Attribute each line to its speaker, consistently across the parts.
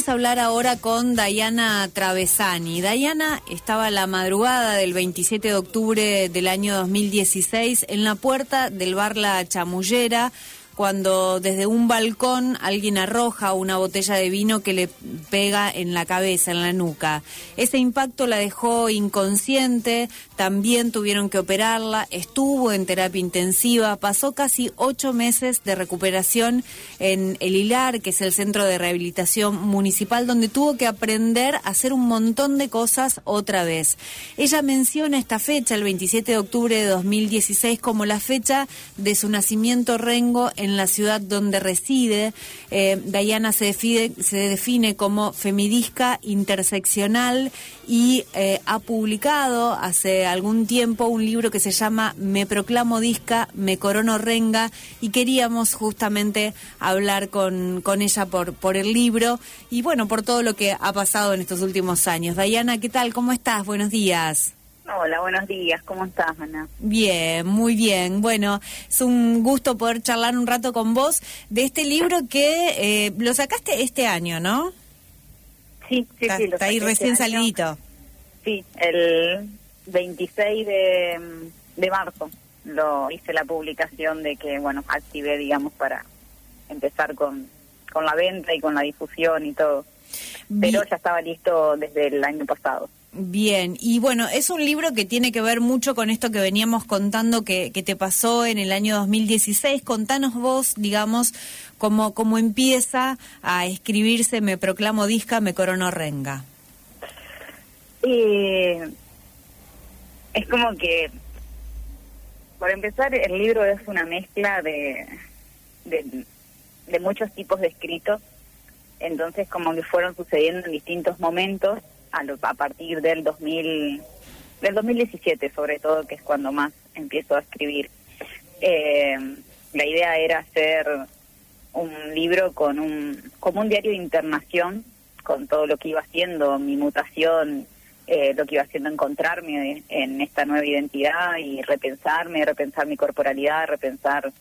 Speaker 1: Vamos a hablar ahora con Dayana Travesani. Dayana estaba la madrugada del 27 de octubre del año 2016 en la puerta del bar La Chamullera cuando desde un balcón alguien arroja una botella de vino que le pega en la cabeza, en la nuca. Ese impacto la dejó inconsciente, también tuvieron que operarla, estuvo en terapia intensiva, pasó casi ocho meses de recuperación en el Hilar, que es el centro de rehabilitación municipal, donde tuvo que aprender a hacer un montón de cosas otra vez. Ella menciona esta fecha, el 27 de octubre de 2016, como la fecha de su nacimiento Rengo en la ciudad donde reside. Eh, Dayana se define, como femidisca interseccional y eh, ha publicado hace algún tiempo un libro que se llama Me proclamo disca, me corono renga y queríamos justamente hablar con, con ella por, por el libro y bueno, por todo lo que ha pasado en estos últimos años. Dayana, ¿qué tal? ¿Cómo estás? Buenos días.
Speaker 2: Hola, buenos días. ¿Cómo estás, Ana?
Speaker 1: Bien, muy bien. Bueno, es un gusto poder charlar un rato con vos de este libro que eh, lo sacaste este año, ¿no?
Speaker 2: Sí, sí,
Speaker 1: está,
Speaker 2: sí.
Speaker 1: Lo está ahí
Speaker 2: este
Speaker 1: recién salidito.
Speaker 2: Sí, el 26 de, de marzo lo hice la publicación de que, bueno, activé, digamos, para empezar con, con la venta y con la difusión y todo. Pero ya estaba listo desde el año pasado.
Speaker 1: Bien, y bueno, es un libro que tiene que ver mucho con esto que veníamos contando que, que te pasó en el año 2016. Contanos vos, digamos, cómo, cómo empieza a escribirse Me proclamo disca, me corono renga.
Speaker 2: Eh, es como que, por empezar, el libro es una mezcla de, de, de muchos tipos de escritos, entonces como que fueron sucediendo en distintos momentos a, lo, a partir del 2000, del 2017 sobre todo, que es cuando más empiezo a escribir. Eh, la idea era hacer un libro con un, como un diario de internación, con todo lo que iba haciendo, mi mutación, eh, lo que iba haciendo encontrarme en esta nueva identidad y repensarme, repensar mi corporalidad, repensar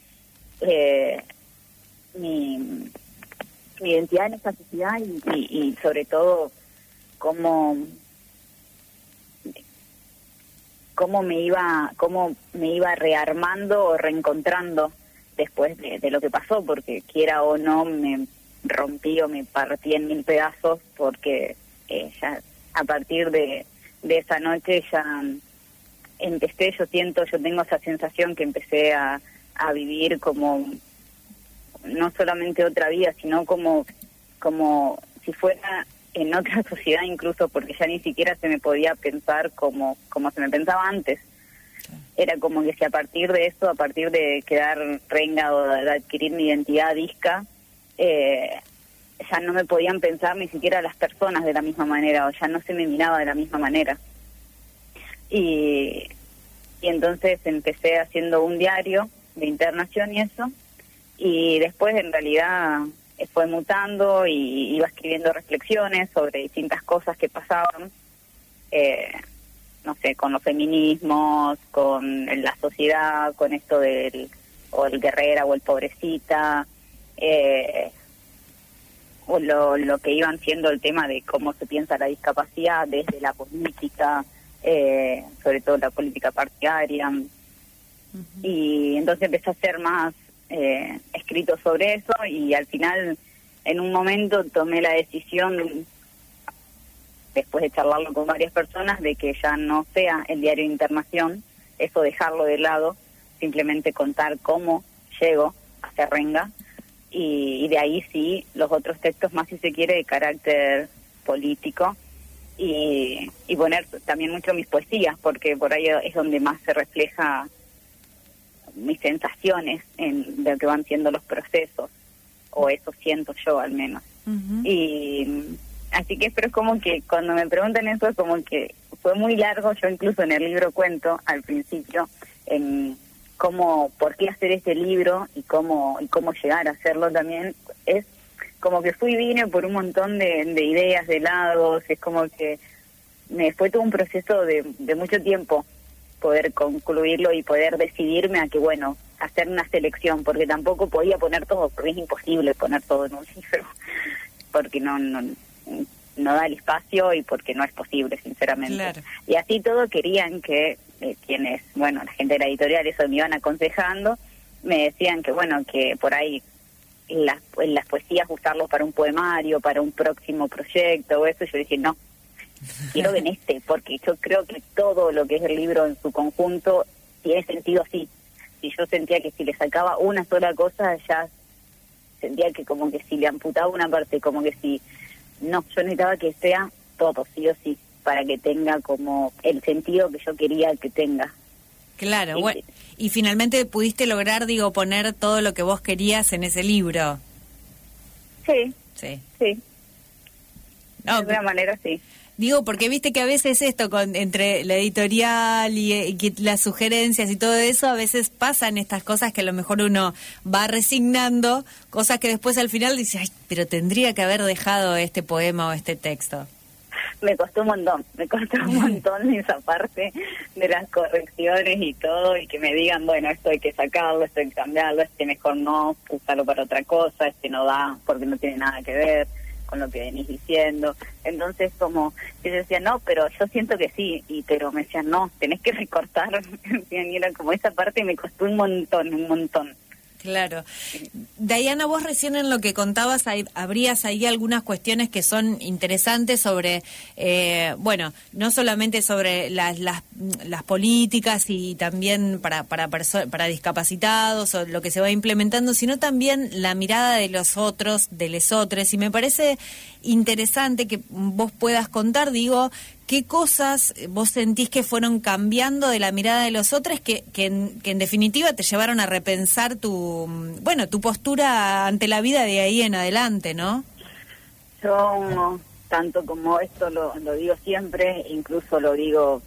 Speaker 2: eh, mi, identidad en esta sociedad y, y sobre todo cómo cómo me iba cómo me iba rearmando o reencontrando después de, lo que pasó porque quiera o no me rompí o me partí en mil pedazos porque eh, ya a partir de, de esa noche ya empecé yo siento yo tengo esa sensación que empecé a, a vivir como no solamente otra vida sino como como si fuera en otra sociedad incluso porque ya ni siquiera se me podía pensar como, como se me pensaba antes. Era como que si a partir de eso, a partir de quedar renga o de adquirir mi identidad disca, eh, ya no me podían pensar ni siquiera las personas de la misma manera o ya no se me miraba de la misma manera. Y, y entonces empecé haciendo un diario de internación y eso, y después en realidad fue mutando y iba escribiendo reflexiones sobre distintas cosas que pasaban, eh, no sé, con los feminismos, con la sociedad, con esto del o el guerrera o el pobrecita, eh, o lo, lo que iban siendo el tema de cómo se piensa la discapacidad desde la política, eh, sobre todo la política partidaria. Uh -huh. Y entonces empecé a hacer más eh, escrito sobre eso y al final en un momento tomé la decisión después de charlarlo con varias personas de que ya no sea el diario de internación eso dejarlo de lado simplemente contar cómo llego a Serrenga y, y de ahí sí los otros textos más si se quiere de carácter político y, y poner también mucho mis poesías porque por ahí es donde más se refleja mis sensaciones en lo que van siendo los procesos o eso siento yo al menos. Uh -huh. y así que pero es como que cuando me preguntan eso es como que fue muy largo yo incluso en el libro cuento al principio en cómo por qué hacer este libro y cómo y cómo llegar a hacerlo también. Es como que fui y vine por un montón de, de ideas de lados es como que me fue todo un proceso de, de mucho tiempo poder concluirlo y poder decidirme a que, bueno, hacer una selección, porque tampoco podía poner todo, porque es imposible poner todo en un libro, porque no, no, no da el espacio y porque no es posible, sinceramente. Y así todo querían que eh, quienes, bueno, la gente de la editorial, eso me iban aconsejando, me decían que, bueno, que por ahí las, las poesías usarlo para un poemario, para un próximo proyecto o eso, yo dije, no, quiero en este, porque yo creo que todo lo que es el libro en su conjunto tiene sentido así. Si yo sentía que si le sacaba una sola cosa, ya sentía que como que si le amputaba una parte, como que si... No, yo necesitaba que sea todo, sí o sí, para que tenga como el sentido que yo quería que tenga.
Speaker 1: Claro, bueno, y finalmente pudiste lograr, digo, poner todo lo que vos querías en ese libro.
Speaker 2: Sí. Sí. Sí. de alguna manera sí.
Speaker 1: Digo, porque viste que a veces esto, con, entre la editorial y, las sugerencias y todo eso, a veces pasan estas cosas que a lo mejor uno va resignando, cosas que después al final dice, ay, pero tendría que haber dejado este poema o este texto.
Speaker 2: Me costó un montón, me costó un montón esa parte de las correcciones y todo, y que me digan, bueno, esto hay que sacarlo, esto hay que cambiarlo, este mejor no, usarlo para otra cosa, este no da porque no tiene nada que ver con lo que venís diciendo. Entonces, como yo decía, no, pero yo siento que sí, y pero me decían, no, tenés que recortar. y era como esa parte me costó un montón, un montón.
Speaker 1: Claro. Diana, vos recién en lo que contabas, habrías ahí algunas cuestiones que son interesantes sobre, eh, bueno, no solamente sobre las, las, las políticas y también para, para, para discapacitados o lo que se va implementando, sino también la mirada de los otros, de lesotres. Y me parece interesante que vos puedas contar, digo, ¿Qué cosas vos sentís que fueron cambiando de la mirada de los otros que, que, en, definitiva te llevaron a repensar tu, bueno, tu postura ante la vida de ahí en adelante, ¿no?
Speaker 2: Yo, tanto como esto lo, lo digo siempre, incluso lo digo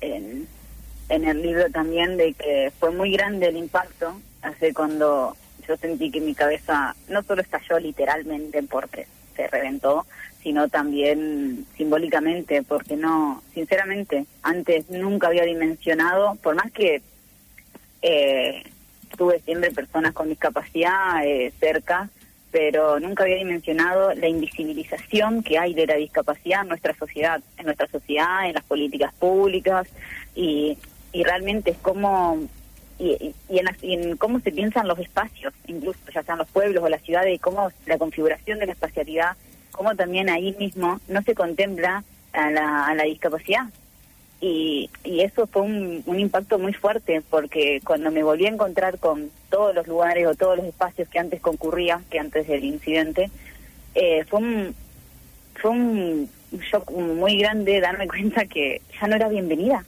Speaker 2: en, en el libro también, de que fue muy grande el impacto, hace cuando yo sentí que mi cabeza no solo estalló literalmente porque se reventó, sino también simbólicamente, porque no, sinceramente, antes nunca había dimensionado, por más que eh, tuve siempre personas con discapacidad eh, cerca, pero nunca había dimensionado la invisibilización que hay de la discapacidad en nuestra sociedad, en nuestra sociedad, en las políticas públicas, y, y realmente es como y, en, y, en, cómo se piensan los espacios, incluso ya sean los pueblos o las ciudades, y cómo la configuración de la espacialidad como también ahí mismo no se contempla a la, discapacidad. Y, eso fue un, impacto muy fuerte porque cuando me volví a encontrar con todos los lugares o todos los espacios que antes concurría, que antes del incidente, eh, fue un, fue un shock muy grande darme cuenta que ya no era bienvenida,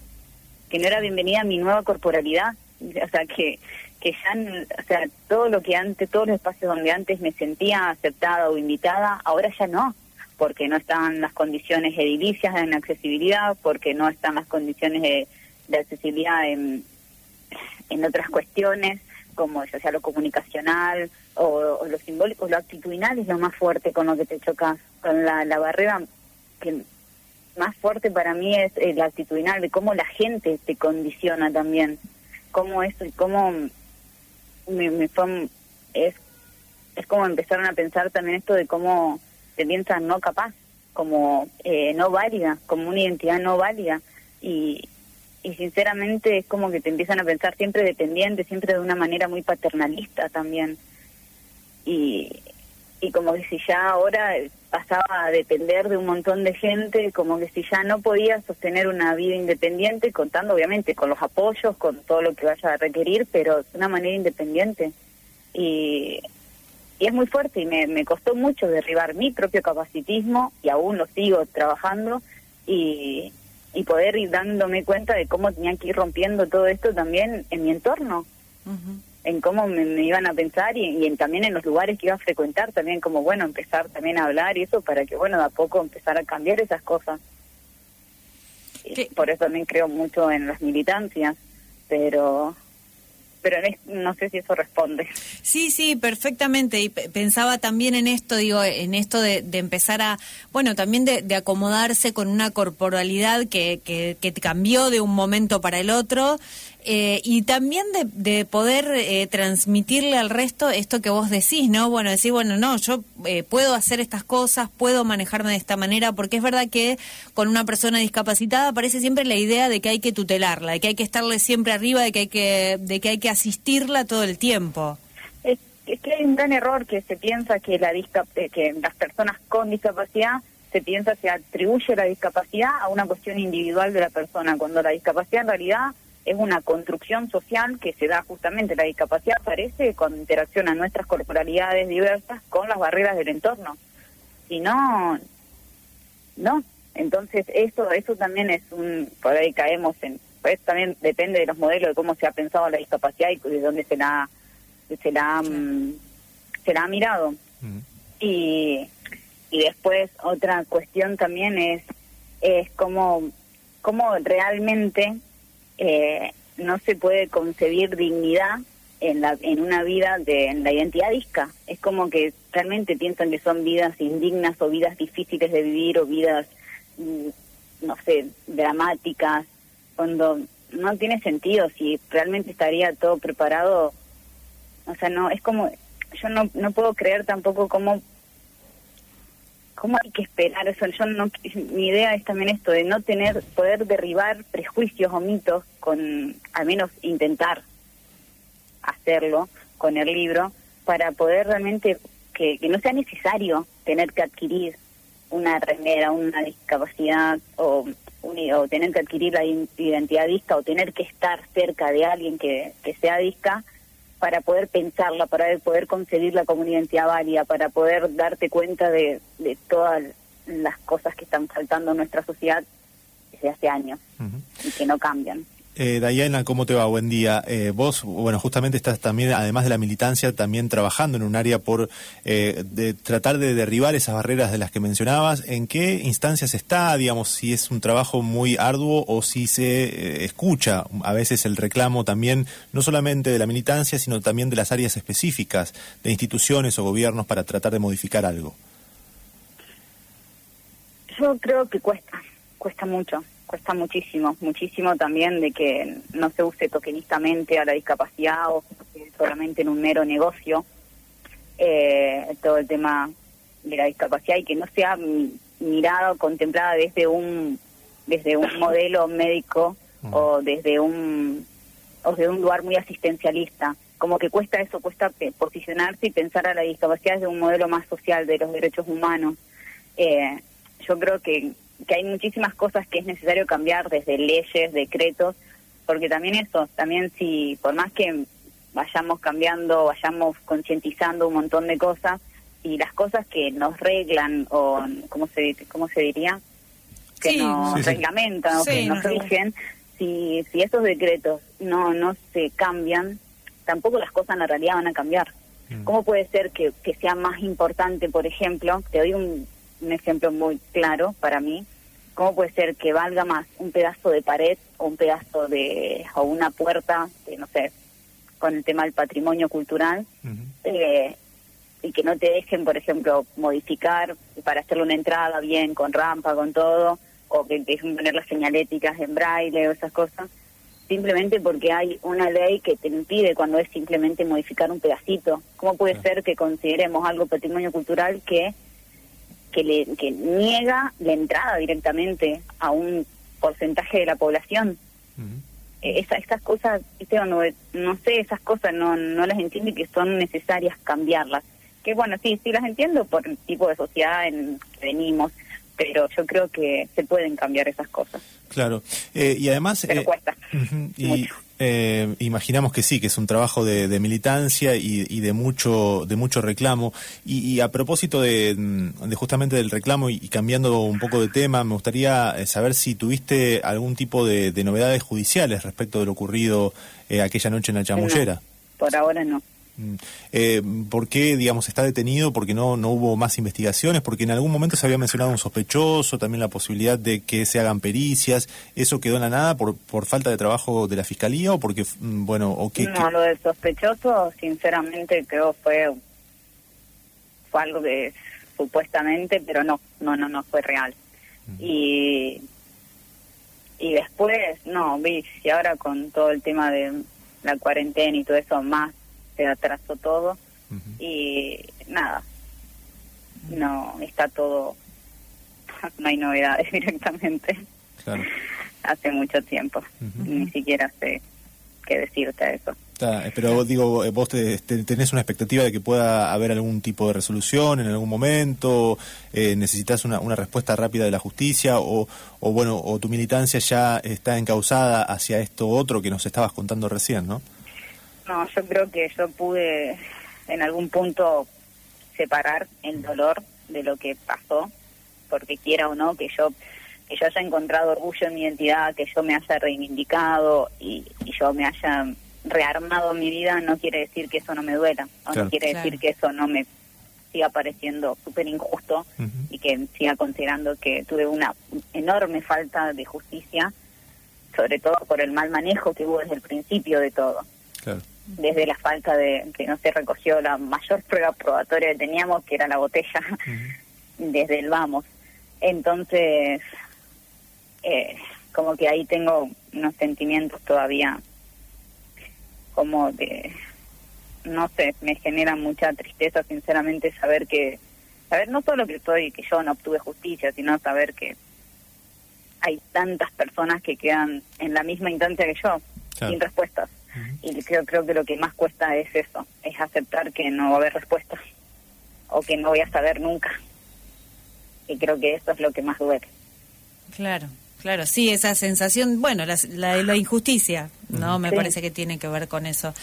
Speaker 2: que no era bienvenida mi nueva corporalidad, o sea que que ya, o sea, todo lo que antes, todos los espacios donde antes me sentía aceptada o invitada, ahora ya no, porque no están las condiciones edilicias en accesibilidad, porque no están las condiciones de, accesibilidad en, en otras cuestiones, como ya sea lo comunicacional o, lo simbólico, lo actitudinal es lo más fuerte con lo que te chocas, con la, la barrera que más fuerte para mí es el actitudinal, de cómo la gente te condiciona también, cómo eso y cómo me, me fue, es, es como empezaron a pensar también esto de cómo se piensa no capaz, como eh, no válida, como una identidad no válida. Y, y sinceramente es como que te empiezan a pensar siempre dependiente, siempre de una manera muy paternalista también. Y, y como que si ya ahora pasaba a depender de un montón de gente, como que si ya no podía sostener una vida independiente, contando obviamente con los apoyos, con todo lo que vaya a requerir, pero de una manera independiente. Y, y es muy fuerte y me, me costó mucho derribar mi propio capacitismo y aún lo sigo trabajando y, y poder ir dándome cuenta de cómo tenía que ir rompiendo todo esto también en mi entorno en cómo me, iban a pensar y, en, también en los lugares que iba a frecuentar, también como, bueno, empezar también a hablar y eso para que, bueno, de a poco empezar a cambiar esas cosas. Por eso también creo mucho en las militancias, pero pero no sé si eso responde.
Speaker 1: Sí, sí, perfectamente. Y pensaba también en esto, digo, en esto de, empezar a, bueno, también de, acomodarse con una corporalidad que, que, que, cambió de un momento para el otro eh, y también de, poder eh, transmitirle al resto esto que vos decís, ¿no? Bueno, decir, bueno, no, yo eh, puedo hacer estas cosas, puedo manejarme de esta manera, porque es verdad que con una persona discapacitada aparece siempre la idea de que hay que tutelarla, de que hay que estarle siempre arriba, de que hay que, de que, hay que asistirla todo el tiempo.
Speaker 2: Es, que hay un gran error que se piensa que, la que las personas con discapacidad se piensa se atribuye la discapacidad a una cuestión individual de la persona, cuando la discapacidad en realidad es una construcción social que se da justamente, la discapacidad aparece cuando interacciona nuestras corporalidades diversas con las barreras del entorno. Si no, no. Entonces eso, eso también es un, por ahí caemos en, pues también depende de los modelos de cómo se ha pensado la discapacidad y de dónde se la, se la, se la ha mirado. Y, y después otra cuestión también es, es cómo, cómo realmente eh, no se puede concebir dignidad en, la, en una vida de la identidad disca. Es como que realmente piensan que son vidas indignas o vidas difíciles de vivir o vidas, mm, no sé, dramáticas, cuando no tiene sentido si realmente estaría todo preparado. O sea, no, es como, yo no, no puedo creer tampoco cómo ¿Cómo hay que esperar eso? Yo no, mi idea es también esto de no tener, poder derribar prejuicios o mitos con, al menos intentar hacerlo con el libro para poder realmente que, no sea necesario tener que adquirir una remera, una discapacidad o, o tener que adquirir la identidad disca o tener que estar cerca de alguien que, que sea disca para poder pensarla, para poder concebirla como una identidad válida, para poder darte cuenta de, de todas las cosas que están faltando en nuestra sociedad desde hace años y que no cambian.
Speaker 3: Eh, Diana, ¿cómo te va? Buen día. Eh, vos, bueno, justamente estás también, además de la militancia, también trabajando en un área por eh, de tratar de derribar esas barreras de las que mencionabas. ¿En qué instancias está, digamos, si es un trabajo muy arduo o si se eh, escucha a veces el reclamo también, no solamente de la militancia, sino también de las áreas específicas de instituciones o gobiernos para tratar de modificar algo?
Speaker 2: Yo creo que cuesta, cuesta mucho cuesta muchísimo, muchísimo también de que no se use tokenistamente a la discapacidad o solamente en un mero negocio eh, todo el tema de la discapacidad y que no sea mirado, contemplada desde un desde un modelo médico mm. o desde un o desde un lugar muy asistencialista. Como que cuesta eso, cuesta posicionarse y pensar a la discapacidad desde un modelo más social de los derechos humanos. Eh, yo creo que que hay muchísimas cosas que es necesario cambiar desde leyes, decretos, porque también eso, también si por más que vayamos cambiando, vayamos concientizando un montón de cosas, y las cosas que nos reglan o cómo se cómo se diría que nos reglamentan o que nos rigen, si si esos decretos no no se cambian, tampoco las cosas en la realidad van a cambiar. Mm. ¿Cómo puede ser que, que sea más importante, por ejemplo, te doy un, un ejemplo muy claro para mí. ¿Cómo puede ser que valga más un pedazo de pared o un pedazo de, o una puerta, no sé, con el tema del patrimonio cultural, eh, y que no te dejen, por ejemplo, modificar para hacerle una entrada bien, con rampa, con todo, o que te dejen poner las señaléticas en braille o esas cosas, simplemente porque hay una ley que te impide cuando es simplemente modificar un pedacito. ¿Cómo puede ser que consideremos algo patrimonio cultural que que, le, que niega la entrada directamente a un porcentaje de la población. Eh, esa, estas cosas, no, no sé, esas cosas no, no las entiendo y que son necesarias cambiarlas. Que bueno, sí, sí las entiendo por el tipo de sociedad en que venimos, pero yo creo que se pueden cambiar esas cosas.
Speaker 3: Claro, eh, y además...
Speaker 2: Pero eh, cuesta.
Speaker 3: y, eh, imaginamos que sí, que es un trabajo de, militancia y, de mucho de mucho reclamo. Y, a propósito de, justamente del reclamo y, cambiando un poco de tema, me gustaría eh, saber si tuviste algún tipo de, novedades judiciales respecto de lo ocurrido eh, aquella noche en la chamullera.
Speaker 2: por ahora no.
Speaker 3: Mm. Eh, ¿Por qué, digamos, está detenido? Porque no, no hubo más investigaciones, porque en algún momento se había mencionado un sospechoso, también la posibilidad de que se hagan pericias. ¿Eso quedó en la nada por, por falta de trabajo de la fiscalía o porque, mm, bueno, o qué?
Speaker 2: No, lo del sospechoso, sinceramente, creo fue, fue algo que supuestamente, pero no, no, no, no fue real. Y Y después, no, vi, y ahora con todo el tema de la cuarentena y todo eso, más se atrasó todo. Y nada, no, está todo, no hay novedades directamente.
Speaker 3: Claro.
Speaker 2: Hace mucho tiempo, ni siquiera sé qué decirte eso.
Speaker 3: Eh, pero digo, eh, vos tenés una expectativa de que pueda haber algún tipo de resolución en algún momento, eh, necesitas una, una, respuesta rápida de la justicia o, o, bueno, o tu militancia ya está encausada hacia esto otro que nos estabas contando recién, ¿no?
Speaker 2: No, yo creo que yo pude en algún punto separar el dolor de lo que pasó, porque quiera o no que yo que yo haya encontrado orgullo en mi identidad, que yo me haya reivindicado y, y yo me haya rearmado mi vida, no quiere decir que eso no me duela, o no quiere decir que eso no me siga pareciendo súper injusto y que siga considerando que tuve una enorme falta de justicia, sobre todo por el mal manejo que hubo desde el principio de todo. Desde la falta de que no se recogió la mayor prueba probatoria que teníamos, que era la botella, desde el vamos. Entonces, eh, como que ahí tengo unos sentimientos todavía como de, no sé, me genera mucha tristeza sinceramente saber que, saber no solo que estoy, que yo no obtuve justicia, sino saber que hay tantas personas que quedan en la misma instancia que yo, sin respuestas. Y creo, creo que lo que más cuesta es eso, es aceptar que no va a haber respuestas o que no voy a saber nunca. Y creo que eso es lo que más duele.
Speaker 1: Claro, claro, sí, esa sensación, bueno, la, la, la injusticia, ¿no? Me parece que tiene que ver con eso.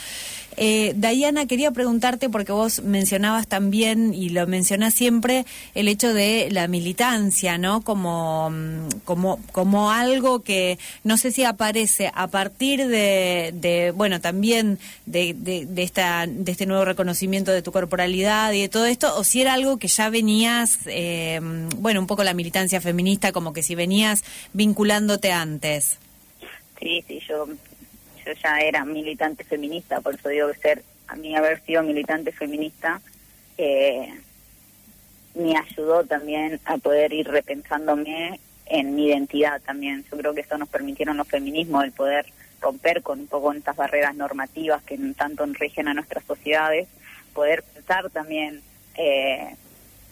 Speaker 1: Eh, Diana, quería preguntarte, porque vos mencionabas también, y lo mencionás siempre, el hecho de la militancia, ¿no? Como, mm, como, como algo que no sé si aparece a partir de, bueno, también de, de, esta, de este nuevo reconocimiento de tu corporalidad y de todo esto, o si era algo que ya venías, eh, bueno, un poco la militancia feminista, como que si venías vinculándote antes.
Speaker 2: Sí, sí, yo yo ya era militante feminista, por eso digo que ser, a mí haber sido militante feminista eh, me ayudó también a poder ir repensándome en mi identidad también. Yo creo que eso nos permitieron los feminismos, el poder romper con un poco estas barreras normativas que tanto enrigen a nuestras sociedades, poder pensar también eh,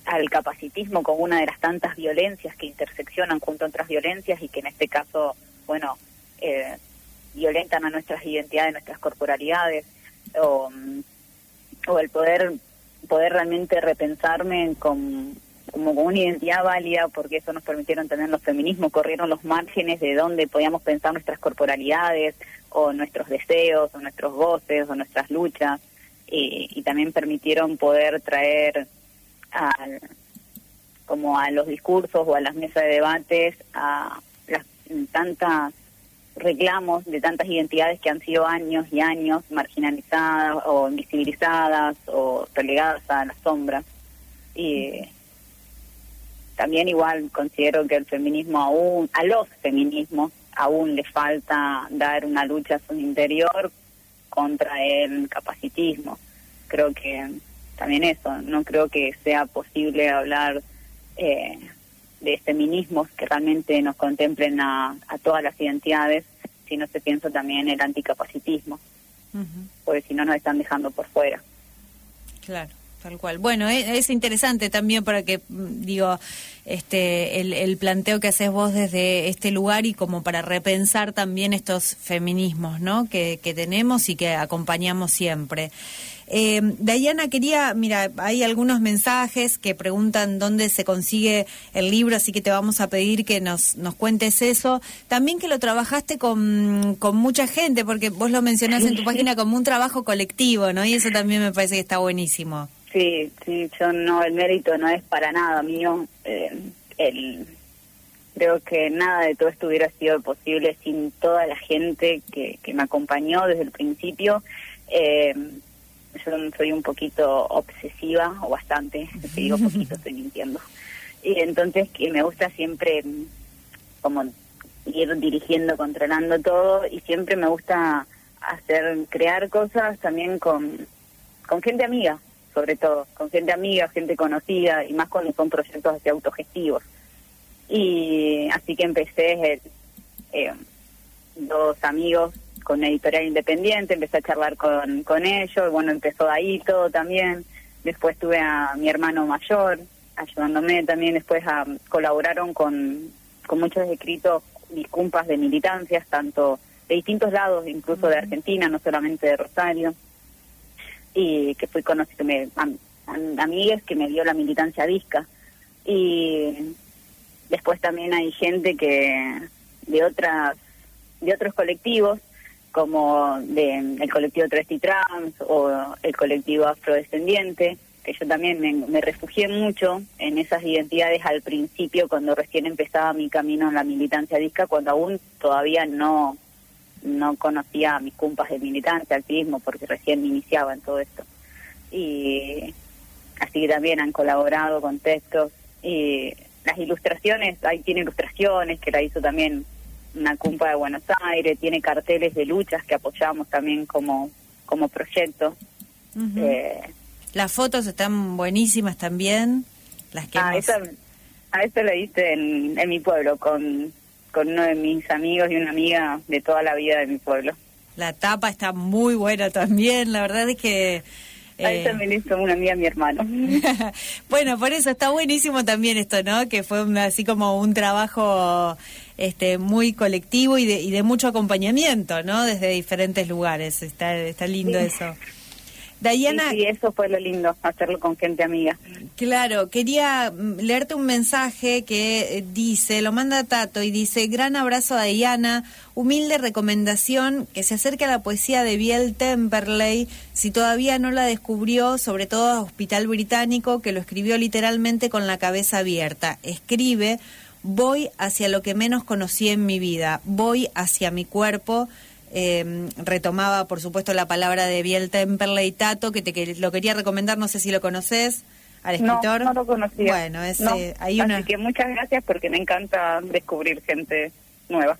Speaker 2: al capacitismo como una de las tantas violencias que interseccionan junto a otras violencias y que en este caso, bueno, eh, violentan a nuestras identidades, nuestras corporalidades, o, o el poder poder realmente repensarme con, como con una identidad válida, porque eso nos permitieron tener los feminismos, corrieron los márgenes de donde podíamos pensar nuestras corporalidades, o nuestros deseos, o nuestros voces, o nuestras luchas, y, y también permitieron poder traer al, como a los discursos o a las mesas de debates a las tantas reclamos de tantas identidades que han sido años y años marginalizadas o invisibilizadas o relegadas a la sombra. Y también igual considero que el feminismo aún, a los feminismos, aún le falta dar una lucha a su interior contra el capacitismo. Creo que también eso, no creo que sea posible hablar eh, de feminismos que realmente nos contemplen a, todas las identidades, si no se piensa también el anticapacitismo, porque si no nos están dejando por fuera.
Speaker 1: Claro. Tal cual. Bueno, e, es, interesante también para que, mm, digo, este, el, el, planteo que haces vos desde este lugar y como para repensar también estos feminismos, ¿no? Que, que tenemos y que acompañamos siempre. Eh, Diana, quería, mira, hay algunos mensajes que preguntan dónde se consigue el libro, así que te vamos a pedir que nos, nos cuentes eso. También que lo trabajaste con, con mucha gente, porque vos lo mencionás en tu página como un trabajo colectivo, ¿no? Y eso también me parece que está buenísimo.
Speaker 2: Sí, sí, yo no, el mérito no es para nada mío. Eh, el, creo que nada de todo esto hubiera sido posible sin toda la gente que, que me acompañó desde el principio. Eh, yo soy un poquito obsesiva, o bastante, si digo poquito estoy mintiendo. Y entonces que me gusta siempre mm, como ir dirigiendo, controlando todo, y siempre me gusta hacer, crear cosas también con, con gente amiga, sobre todo, con gente amiga, gente conocida, y más cuando son proyectos así autogestivos. Y así que empecé eh, dos amigos con una editorial independiente, empecé a charlar con, con ellos, y bueno, empezó ahí todo también. Después tuve a mi hermano mayor ayudándome también, después a, colaboraron con, con muchos escritos y cumpas de militancias, tanto de distintos lados, incluso de Argentina, no solamente de Rosario, y que fui conocido, me, amigues que me dio la militancia disca. Y después también hay gente que de otras de otros colectivos como de, el colectivo Travesti Trans o el colectivo Afrodescendiente, que yo también me, refugié mucho en esas identidades al principio cuando recién empezaba mi camino en la militancia disca, cuando aún todavía no no conocía a mis cumpas de militancia, activismo, porque recién me iniciaba en todo esto. Y así que también han colaborado con textos y las ilustraciones, ahí tiene ilustraciones que la hizo también una cumpa de Buenos Aires, tiene carteles de luchas que apoyamos también como, como proyecto.
Speaker 1: Eh, las fotos están buenísimas también. Las que
Speaker 2: ah, a, esa, a eso lo hice en, en mi pueblo con, con uno de mis amigos y una amiga de toda la vida de mi pueblo.
Speaker 1: La tapa está muy buena también, la verdad es que
Speaker 2: Ahí también hizo una amiga mi hermano.
Speaker 1: bueno, por eso está buenísimo también esto, ¿no? Que fue así como un trabajo este muy colectivo y de, y de mucho acompañamiento, ¿no? Desde diferentes lugares. Está, está lindo eso.
Speaker 2: Diana. Sí, eso fue lo lindo, hacerlo con gente amiga.
Speaker 1: Claro, quería mm, leerte un mensaje que eh, dice, lo manda Tato y dice, gran abrazo a Diana, humilde recomendación que se acerque a la poesía de Biel Temperley, si todavía no la descubrió, sobre todo a Hospital Británico, que lo escribió literalmente con la cabeza abierta. Escribe, voy hacia lo que menos conocí en mi vida, voy hacia mi cuerpo eh, retomaba, por supuesto, la palabra de Biel Temperley Tato, que te lo quería recomendar, no sé si lo conoces, al escritor.
Speaker 2: No, no lo conocía.
Speaker 1: Bueno, es, eh, hay una...
Speaker 2: Así que muchas gracias porque me encanta descubrir gente nueva.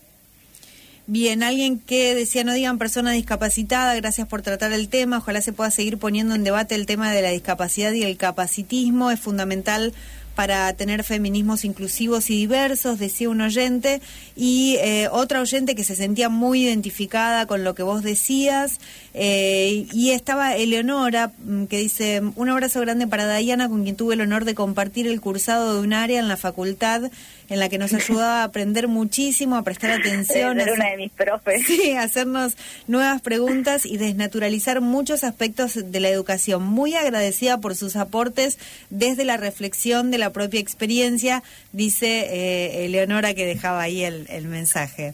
Speaker 1: Bien, alguien que decía no digan persona discapacitada, gracias por tratar el tema, ojalá se pueda seguir poniendo en debate el tema de la discapacidad y el capacitismo, es fundamental para tener feminismos inclusivos y diversos, decía un oyente, y eh, otra oyente que se sentía muy identificada con lo que vos decías, eh, y estaba Eleonora, mm, que dice, un abrazo grande para Dayana, con quien tuve el honor de compartir el cursado de un área en la facultad en la que nos ayudaba a aprender muchísimo, a prestar atención.
Speaker 2: Era una de mis profes.
Speaker 1: Sí, hacernos nuevas preguntas y desnaturalizar muchos aspectos de la educación. Muy agradecida por sus aportes desde la reflexión de la propia experiencia, dice eh, Eleonora que dejaba ahí el, el mensaje.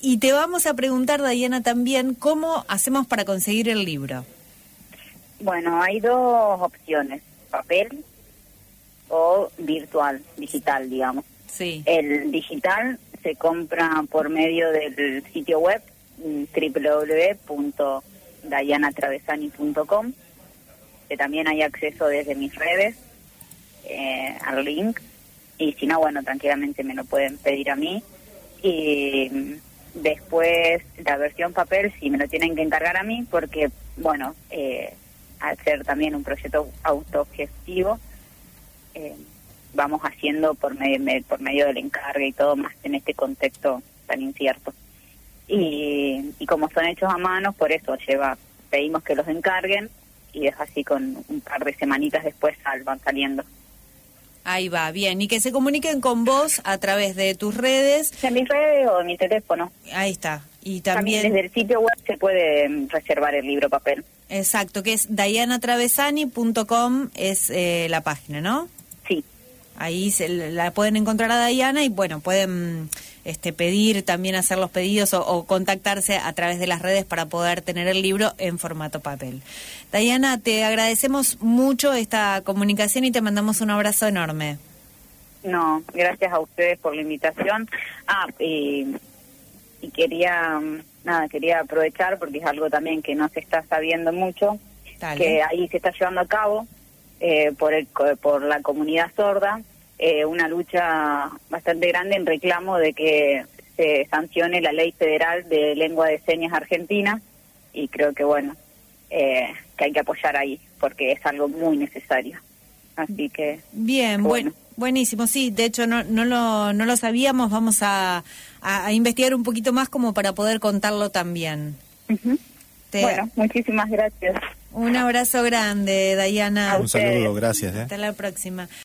Speaker 1: Y te vamos a preguntar, Diana, también, ¿cómo hacemos para conseguir el libro?
Speaker 2: Bueno, hay dos opciones, papel o virtual, digital, digamos.
Speaker 1: Sí.
Speaker 2: El digital se compra por medio del sitio web mm, www.dayanatravesani.com, que también hay acceso desde mis redes eh, al link. Y si no, bueno, tranquilamente me lo pueden pedir a mí. Y mm, después la versión papel sí me lo tienen que encargar a mí porque, bueno, eh, al ser también un proyecto autogestivo, eh, vamos haciendo por medio, por medio del encargue y todo más en este contexto tan incierto. Y, y como son hechos a mano, por eso lleva, pedimos que los encarguen y es así con un par de semanitas después van saliendo.
Speaker 1: Ahí va, bien. Y que se comuniquen con vos a través de tus redes.
Speaker 2: En mis redes o en mi teléfono.
Speaker 1: Ahí está. Y también...
Speaker 2: desde el sitio web se puede mm, reservar el libro papel.
Speaker 1: Exacto, que es dianatravesani.com es eh, la página, ¿no? Ahí se, la pueden encontrar a Diana y bueno, pueden este, pedir también hacer los pedidos o, contactarse a través de las redes para poder tener el libro en formato papel. Diana, te agradecemos mucho esta comunicación y te mandamos un abrazo enorme.
Speaker 2: No, gracias a ustedes por la invitación. Ah, y, quería, nada, quería aprovechar porque es algo también que no se está sabiendo mucho, que ahí se está llevando a cabo eh, por, el, por la comunidad sorda, eh, una lucha bastante grande en reclamo de que se sancione la ley federal de lengua de señas argentina y creo que bueno, eh, que hay que apoyar ahí porque es algo muy necesario. Así que...
Speaker 1: Bien, bueno. Buenísimo, sí, de hecho no, no, lo, no lo sabíamos, vamos a, a, investigar un poquito más como para poder contarlo también.
Speaker 2: Bueno, muchísimas gracias.
Speaker 1: Un abrazo grande, Dayana.
Speaker 3: Un saludo, gracias. ¿eh?
Speaker 1: Hasta la próxima.